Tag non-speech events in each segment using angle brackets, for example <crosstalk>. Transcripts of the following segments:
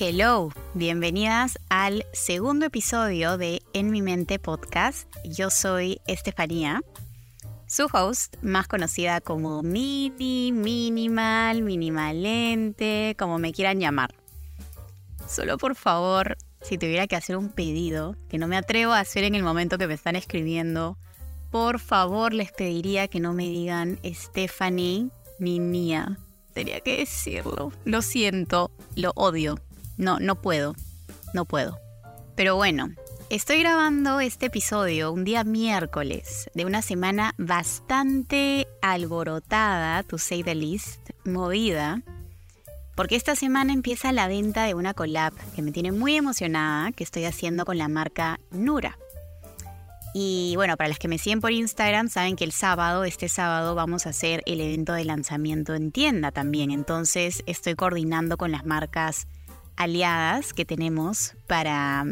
Hello, bienvenidas al segundo episodio de En mi mente podcast. Yo soy Estefanía, su host, más conocida como Mini, Minimal, Minimalente, como me quieran llamar. Solo por favor, si tuviera que hacer un pedido, que no me atrevo a hacer en el momento que me están escribiendo, por favor les pediría que no me digan Stephanie ni Nia. Tenía que decirlo. Lo siento, lo odio. No, no puedo. No puedo. Pero bueno, estoy grabando este episodio un día miércoles de una semana bastante alborotada, to say the least, movida, porque esta semana empieza la venta de una collab que me tiene muy emocionada, que estoy haciendo con la marca Nura. Y bueno, para las que me siguen por Instagram, saben que el sábado, este sábado, vamos a hacer el evento de lanzamiento en tienda también. Entonces estoy coordinando con las marcas aliadas que tenemos para,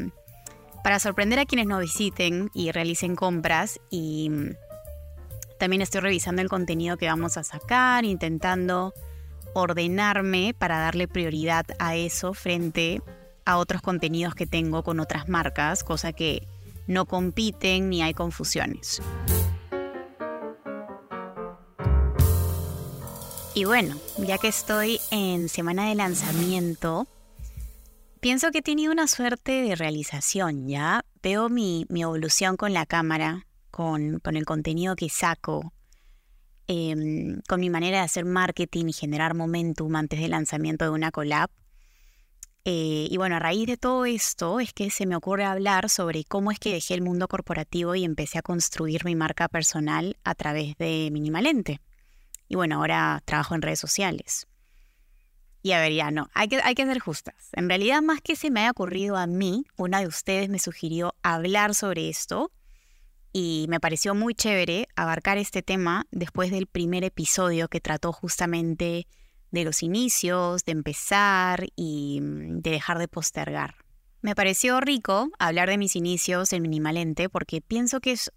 para sorprender a quienes nos visiten y realicen compras y también estoy revisando el contenido que vamos a sacar, intentando ordenarme para darle prioridad a eso frente a otros contenidos que tengo con otras marcas, cosa que no compiten ni hay confusiones. Y bueno, ya que estoy en semana de lanzamiento, Pienso que he tenido una suerte de realización, ¿ya? Veo mi, evolución con la cámara, con, el contenido que saco, em, con mi manera de hacer marketing y generar momentum antes del lanzamiento de una collab. Eh, y bueno, a raíz de todo esto es que se me ocurre hablar sobre cómo es que dejé el mundo corporativo y empecé a construir mi marca personal a través de Minimalente. Y bueno, ahora trabajo en redes sociales. Y a ver, ya no, hay que, hay que ser justas. En realidad, más que se me haya ocurrido a mí, una de ustedes me sugirió hablar sobre esto y me pareció muy chévere abarcar este tema después del primer episodio que trató justamente de los inicios, de empezar y mm, de dejar de postergar. Me pareció rico hablar de mis inicios en Minimalente porque pienso que es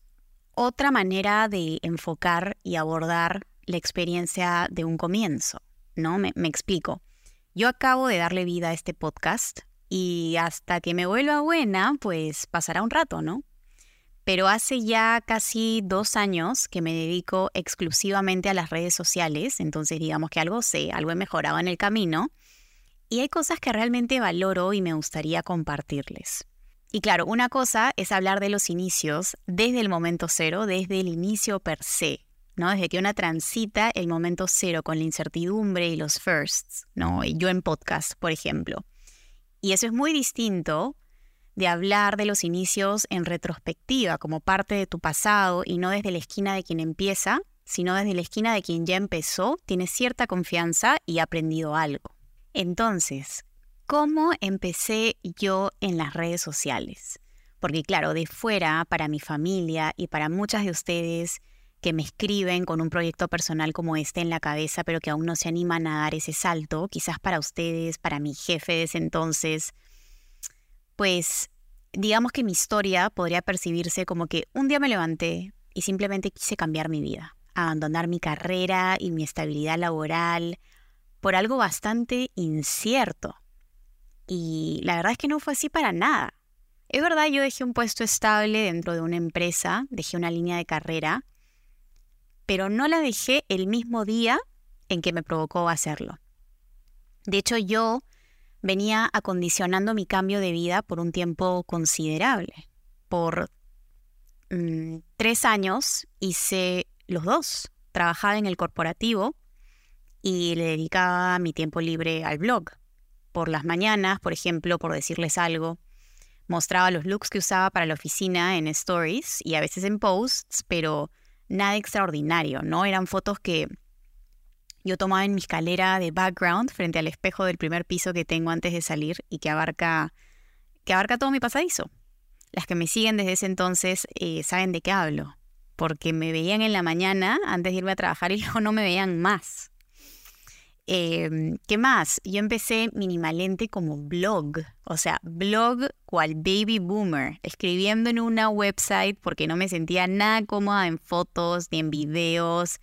otra manera de enfocar y abordar la experiencia de un comienzo, ¿no? me explico. Yo acabo de darle vida a este podcast y hasta que me vuelva buena, pues pasará un rato, ¿no? Pero hace ya casi dos años que me dedico exclusivamente a las redes sociales, entonces digamos que algo sé, algo he mejorado en el camino y hay cosas que realmente valoro y me gustaría compartirles. Y claro, una cosa es hablar de los inicios desde el momento cero, desde el inicio per se, desde que una transita el momento cero con la incertidumbre y los firsts, ¿no? Yo en podcast, por ejemplo. Y eso es muy distinto de hablar de los inicios en retrospectiva, como parte de tu pasado y no desde la esquina de quien empieza, sino desde la esquina de quien ya empezó, tiene cierta confianza y ha aprendido algo. Entonces, ¿cómo empecé yo en las redes sociales? Porque claro, de fuera, para mi familia y para muchas de ustedes, que me escriben con un proyecto personal como este en la cabeza, pero que aún no se animan a dar ese salto, quizás para ustedes, para mi jefe de ese entonces, pues digamos que mi historia podría percibirse como que un día me levanté y simplemente quise cambiar mi vida, abandonar mi carrera y mi estabilidad laboral por algo bastante incierto. Y la verdad es que no fue así para nada. Es verdad, yo dejé un puesto estable dentro de una empresa, dejé una línea de carrera, pero no la dejé el mismo día en que me provocó hacerlo. De hecho, yo venía acondicionando mi cambio de vida por un tiempo considerable. Por mm, tres años hice los dos. Trabajaba en el corporativo y le dedicaba mi tiempo libre al blog. Por las mañanas, por ejemplo, por decirles algo, mostraba los looks que usaba para la oficina en stories y a veces en posts, pero nada extraordinario, ¿no? Eran fotos que yo tomaba en mi escalera de background frente al espejo del primer piso que tengo antes de salir y que abarca, que abarca todo mi pasadizo. Las que me siguen desde ese entonces eh, saben de qué hablo, porque me veían en la mañana antes de irme a trabajar y <laughs> luego no me veían más. Em, ¿Qué más? Yo empecé minimalente como blog, o sea, blog cual baby boomer, escribiendo en una website porque no me sentía nada cómoda en fotos ni en videos.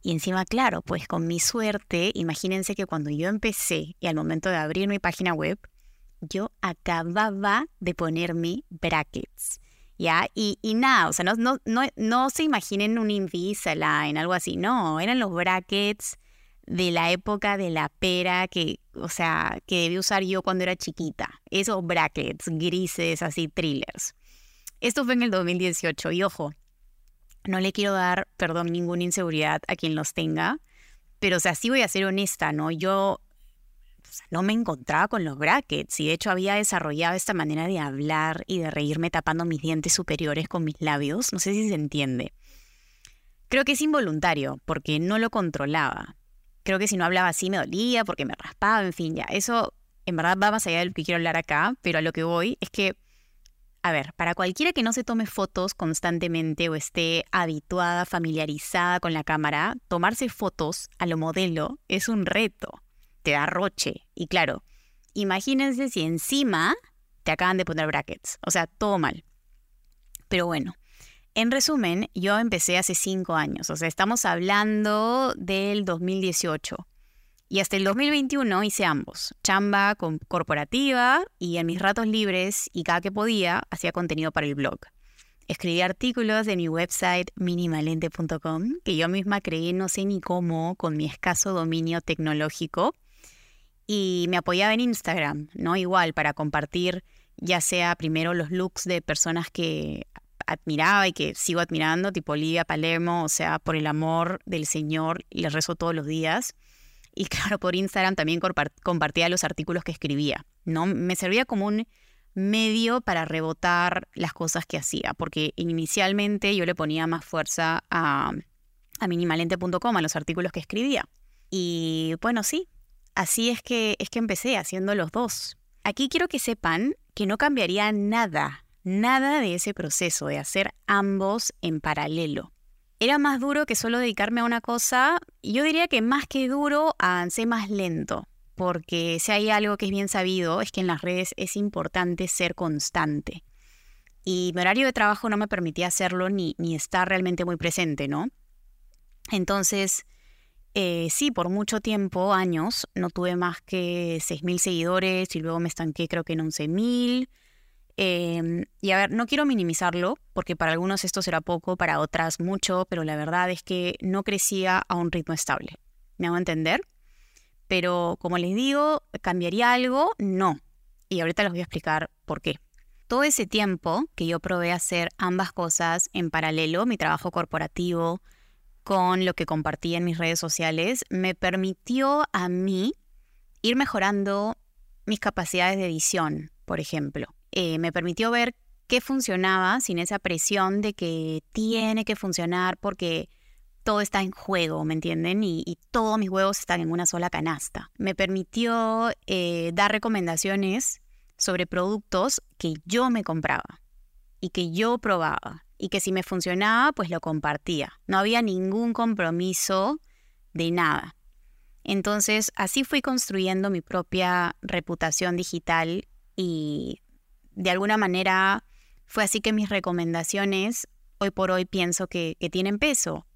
Y encima, claro, pues con mi suerte, imagínense que cuando yo empecé y al momento de abrir mi página web, yo acababa de ponerme brackets. ¿Ya? Y, y nada, o sea, no, no, no, no se imaginen un Invisalign, algo así, no, eran los brackets de la época de la pera que, o sea, que debí usar yo cuando era chiquita. Esos brackets grises, así, thrillers. Esto fue en el 2018 y ojo, no le quiero dar, perdón, ninguna inseguridad a quien los tenga, pero o sea, sí voy a ser honesta, ¿no? Yo no me encontraba con los brackets y de hecho había desarrollado esta manera de hablar y de reírme tapando mis dientes superiores con mis labios. No sé si se entiende. Creo que es involuntario porque no lo controlaba. Creo que si no hablaba así me dolía porque me raspaba, en fin, ya. Eso en verdad va más allá de lo que quiero hablar acá, pero a lo que voy es que, a ver, para cualquiera que no se tome fotos constantemente o esté habituada, familiarizada con la cámara, tomarse fotos a lo modelo es un reto te da roche. Y claro, imagínense si encima te acaban de poner brackets. O sea, todo mal. Pero bueno, en resumen, yo empecé hace cinco años. O sea, estamos hablando del 2018. Y hasta el 2021 hice ambos, chamba corporativa y en mis ratos libres y cada que podía hacía contenido para el blog. Escribí artículos de mi website minimalente.com que yo misma creí no sé ni cómo con mi escaso dominio tecnológico y me apoyaba en Instagram, ¿no? Igual para compartir ya sea primero los looks de personas que admiraba y que sigo admirando, tipo Olivia Palermo, o sea, por el amor del Señor, les rezo todos los días. Y <laughs> claro, por Instagram también compartía los artículos que escribía, ¿no? Me servía como un medio para rebotar las cosas que hacía, porque inicialmente yo le ponía más fuerza a, a minimalente.com, a los artículos que escribía. Y bueno, sí, Así es que, es que empecé haciendo los dos. Aquí quiero que sepan que no cambiaría nada, nada de ese proceso de hacer ambos en paralelo. Era más duro que solo dedicarme a una cosa, yo diría que más que duro, avancé más lento, porque si hay algo que es bien sabido, es que en las redes es importante ser constante. Y mi horario de trabajo no me permitía hacerlo ni, ni estar realmente muy presente, ¿no? Entonces, eh, sí, por mucho tiempo, años, no tuve más que 6.000 seguidores y luego me estanqué creo que en 11.000. Em, y a ver, no quiero minimizarlo, porque para algunos esto será poco, para otras mucho, pero la verdad es que no crecía a un ritmo estable. ¿Me hago entender? Pero como les digo, ¿cambiaría algo? No. Y ahorita les voy a explicar por qué. Todo ese tiempo que yo probé hacer ambas cosas en paralelo, mi trabajo corporativo, con lo que compartí en mis redes sociales me permitió a mí ir mejorando mis capacidades de edición, por ejemplo. Eh, me permitió ver qué funcionaba sin esa presión de que tiene que funcionar porque todo está en juego, ¿me entienden? Y, todos mis huevos están en una sola canasta. Me permitió eh, dar recomendaciones sobre productos que yo me compraba y que yo probaba y que si me funcionaba, pues lo compartía. No había ningún compromiso de nada. Entonces, así fui construyendo mi propia reputación digital y de alguna manera fue así que mis recomendaciones hoy por hoy pienso que, tienen peso.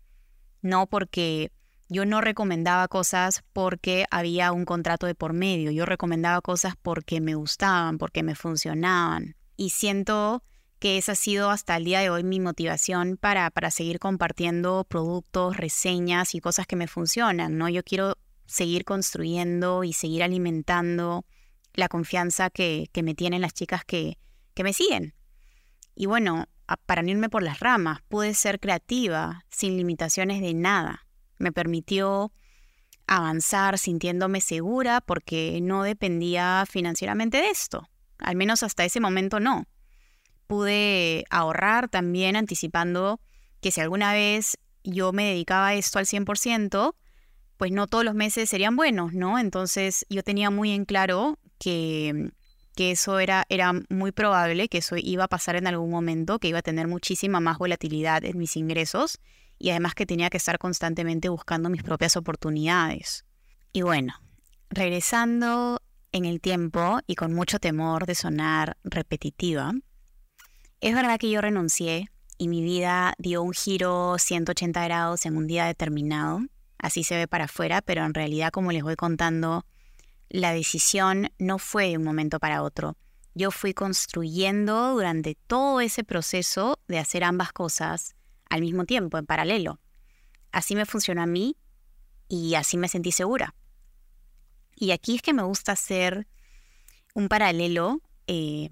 No porque yo no recomendaba cosas porque había un contrato de por medio, yo recomendaba cosas porque me gustaban, porque me funcionaban. Y siento que esa ha sido hasta el día de hoy mi motivación para, para seguir compartiendo productos, reseñas y cosas que me funcionan, ¿no? Yo quiero seguir construyendo y seguir alimentando la confianza que, me tienen las chicas que, que me siguen. Y bueno, para irme por las ramas, pude ser creativa sin limitaciones de nada. Me permitió avanzar sintiéndome segura porque no dependía financieramente de esto. Al menos hasta ese momento no pude ahorrar también anticipando que si alguna vez yo me dedicaba a esto al 100%, pues no todos los meses serían buenos, ¿no? Entonces yo tenía muy en claro que, que eso era, era muy probable, que eso iba a pasar en algún momento, que iba a tener muchísima más volatilidad en mis ingresos y además que tenía que estar constantemente buscando mis propias oportunidades. Y bueno, regresando en el tiempo y con mucho temor de sonar repetitiva, es verdad que yo renuncié y mi vida dio un giro 180 grados en un día determinado. así se ve para afuera, pero en realidad, como les voy contando, la decisión no fue de un momento para otro. Yo fui construyendo durante todo ese proceso de hacer ambas cosas al mismo tiempo, en paralelo. Así me funcionó a mí y así me sentí segura. Y aquí es que me gusta hacer un paralelo eh,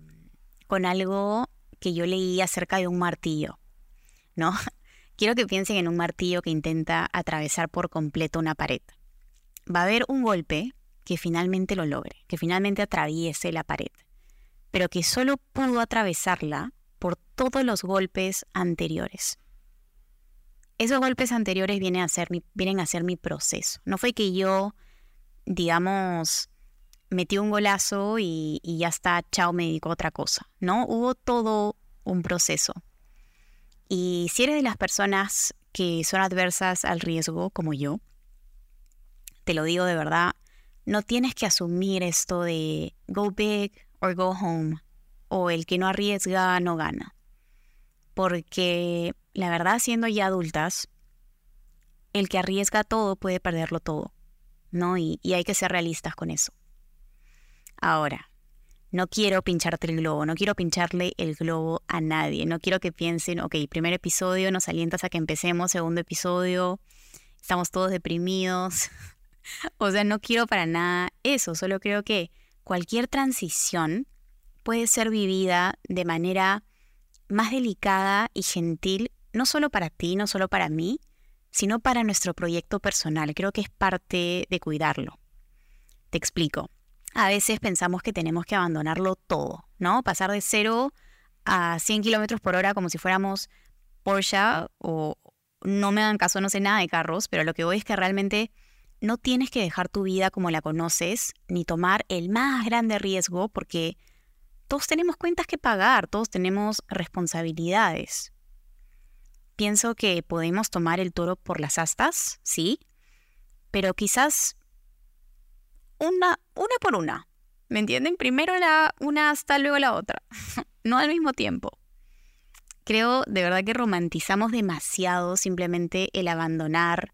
con algo que yo leí acerca de un martillo, ¿no? <laughs> Quiero que piensen en un martillo que intenta atravesar por completo una pared. Va a haber un golpe que finalmente lo logre, que finalmente atraviese la pared, pero que solo pudo atravesarla por todos los golpes anteriores. Esos golpes anteriores vienen a ser mi, vienen a ser mi proceso. No fue que yo, digamos, metí un golazo y, ya está, chao, me dedico a otra cosa. No, hubo todo un proceso. Y si eres de las personas que son adversas al riesgo, como yo, te lo digo de verdad, no tienes que asumir esto de go big or go home, o el que no arriesga no gana. Porque la verdad, siendo ya adultas, el que arriesga todo puede perderlo todo, ¿no? Y, hay que ser realistas con eso. Ahora, no quiero pincharte el globo, no quiero pincharle el globo a nadie, no quiero que piensen, ok, primer episodio, nos alientas a que empecemos, segundo episodio, estamos todos deprimidos. <laughs> o sea, no quiero para nada eso, solo creo que cualquier transición puede ser vivida de manera más delicada y gentil, no solo para ti, no solo para mí, sino para nuestro proyecto personal. Creo que es parte de cuidarlo. Te explico a veces pensamos que tenemos que abandonarlo todo, ¿no? Pasar de cero a 100 kilómetros por hora como si fuéramos Porsche o no me dan caso, no sé nada de carros, pero lo que voy es que realmente no tienes que dejar tu vida como la conoces ni tomar el más grande riesgo porque todos tenemos cuentas que pagar, todos tenemos responsabilidades. Pienso que podemos tomar el toro por las astas, sí, pero quizás una, una por una. ¿Me entienden? Primero la una hasta luego la otra. <laughs> no al mismo tiempo. Creo de verdad que romantizamos demasiado simplemente el abandonar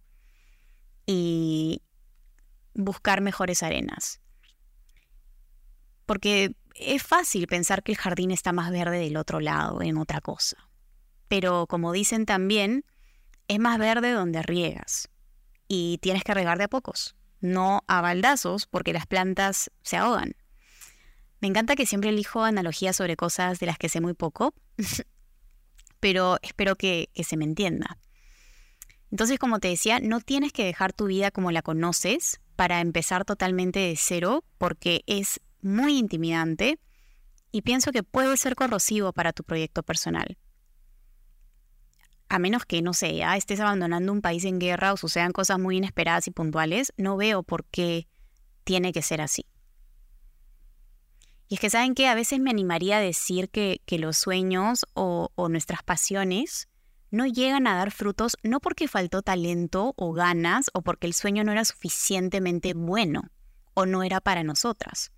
y buscar mejores arenas. Porque es fácil pensar que el jardín está más verde del otro lado, en otra cosa. Pero como dicen también, es más verde donde riegas. Y tienes que regar de a pocos no a baldazos porque las plantas se ahogan. Me encanta que siempre elijo analogías sobre cosas de las que sé muy poco, <laughs> pero espero que, que se me entienda. Entonces, como te decía, no tienes que dejar tu vida como la conoces para empezar totalmente de cero porque es muy intimidante y pienso que puede ser corrosivo para tu proyecto personal a menos que, no sé, ya estés abandonando un país en guerra o sucedan cosas muy inesperadas y puntuales, no veo por qué tiene que ser así. Y es que saben que a veces me animaría a decir que, los sueños o, o nuestras pasiones no llegan a dar frutos no porque faltó talento o ganas o porque el sueño no era suficientemente bueno o no era para nosotras.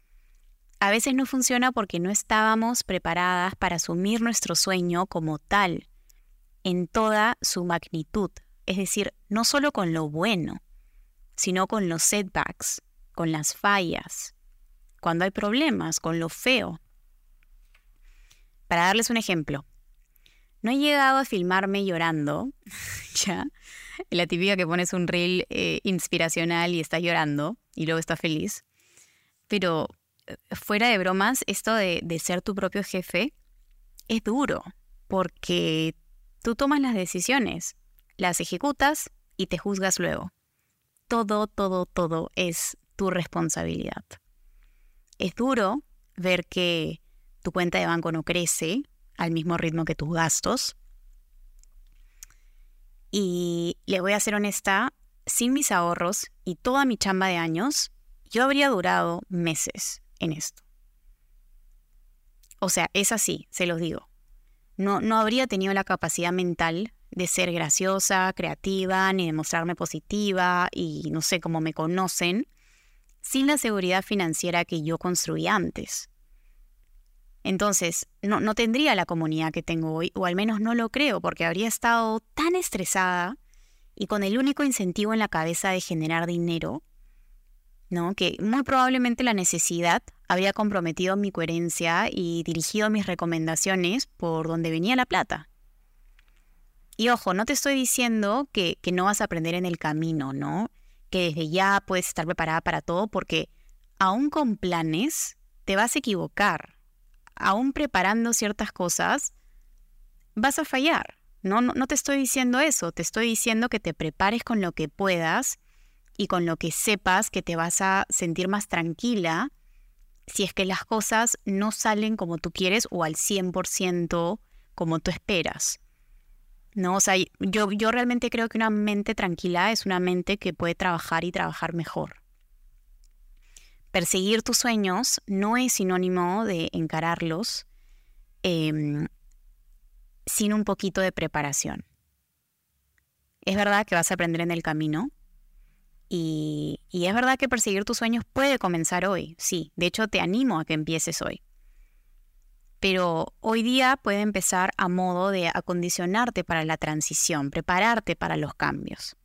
A veces no funciona porque no estábamos preparadas para asumir nuestro sueño como tal en toda su magnitud, es decir, no solo con lo bueno, sino con los setbacks, con las fallas, cuando hay problemas, con lo feo. Para darles un ejemplo, no he llegado a filmarme llorando, <laughs> ya, la típica que pones un reel eh, inspiracional y estás llorando y luego estás feliz, pero eh, fuera de bromas, esto de, de ser tu propio jefe es duro, porque Tú tomas las decisiones, las ejecutas y te juzgas luego. Todo, todo, todo es tu responsabilidad. Es duro ver que tu cuenta de banco no crece al mismo ritmo que tus gastos. Y le voy a ser honesta, sin mis ahorros y toda mi chamba de años, yo habría durado meses en esto. O sea, es así, se los digo no, no habría tenido la capacidad mental de ser graciosa, creativa, ni de mostrarme positiva y no sé cómo me conocen, sin la seguridad financiera que yo construí antes. Entonces, no, no tendría la comunidad que tengo hoy, o al menos no lo creo, porque habría estado tan estresada y con el único incentivo en la cabeza de generar dinero, ¿no? Que muy probablemente la necesidad había comprometido mi coherencia y dirigido mis recomendaciones por donde venía la plata. Y ojo, no te estoy diciendo que, que no vas a aprender en el camino, ¿no? Que desde ya puedes estar preparada para todo porque aún con planes te vas a equivocar. Aún preparando ciertas cosas, vas a fallar. No, no, no, te estoy diciendo eso, te estoy diciendo que te prepares con lo que puedas y con lo que sepas que te vas a sentir más tranquila si es que las cosas no salen como tú quieres o al 100% como tú esperas. No, o sea, yo, yo realmente creo que una mente tranquila es una mente que puede trabajar y trabajar mejor. Perseguir tus sueños no es sinónimo de encararlos em, sin un poquito de preparación. Es verdad que vas a aprender en el camino y, y es verdad que perseguir tus sueños puede comenzar hoy, sí, de hecho te animo a que empieces hoy pero hoy día puede empezar a modo de acondicionarte para la transición, prepararte para los cambios.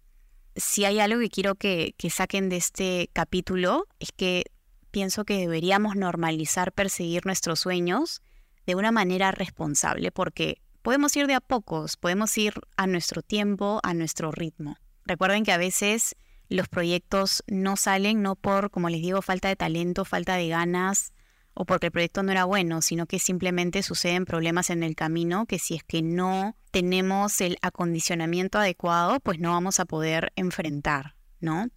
Si hay algo que quiero que, saquen de este capítulo es que pienso que deberíamos normalizar perseguir nuestros sueños de una manera responsable, porque podemos ir de a pocos, podemos ir a nuestro tiempo, a nuestro ritmo. Recuerden que a veces los proyectos no salen no por, como les digo, falta de talento, falta de ganas, o porque el proyecto no era bueno, sino que simplemente suceden problemas en el camino que si es que no tenemos el acondicionamiento adecuado, pues no vamos a poder enfrentar, ¿no?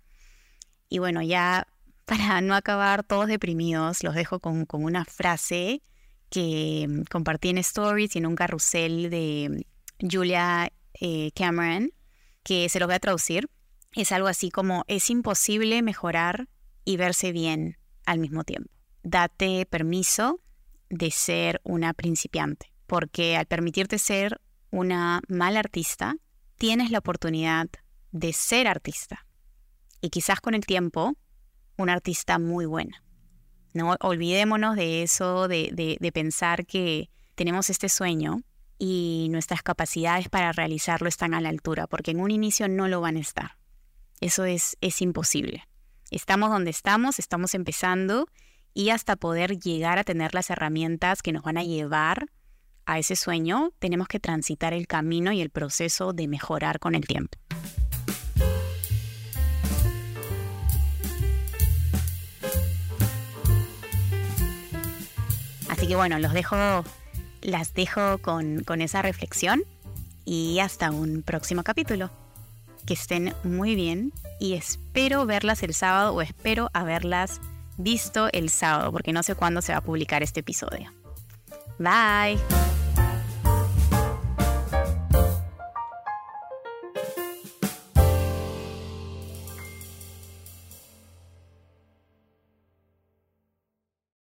Y bueno, ya para no acabar todos deprimidos, los dejo con, una frase que mm, compartí en Stories y en un carrusel de Julia eh, Cameron, que se lo voy a traducir. Es algo así como, es imposible mejorar y verse bien al mismo tiempo date permiso de ser una principiante, porque al permitirte ser una mala artista, tienes la oportunidad de ser artista. Y quizás con el tiempo, una artista muy buena. No olvidémonos de eso, de, de pensar que tenemos este sueño y nuestras capacidades para realizarlo están a la altura, porque en un inicio no lo van a estar. Eso es, es imposible. Estamos donde estamos, estamos empezando y hasta poder llegar a tener las herramientas que nos van a llevar a ese sueño, tenemos que transitar el camino y el proceso de mejorar con el tiempo. Así que bueno, las dejo con, con esa reflexión y hasta un próximo capítulo. Que estén muy bien y espero verlas el sábado o espero haberlas visto el sábado, porque no sé cuándo se va a publicar este episodio. Bye.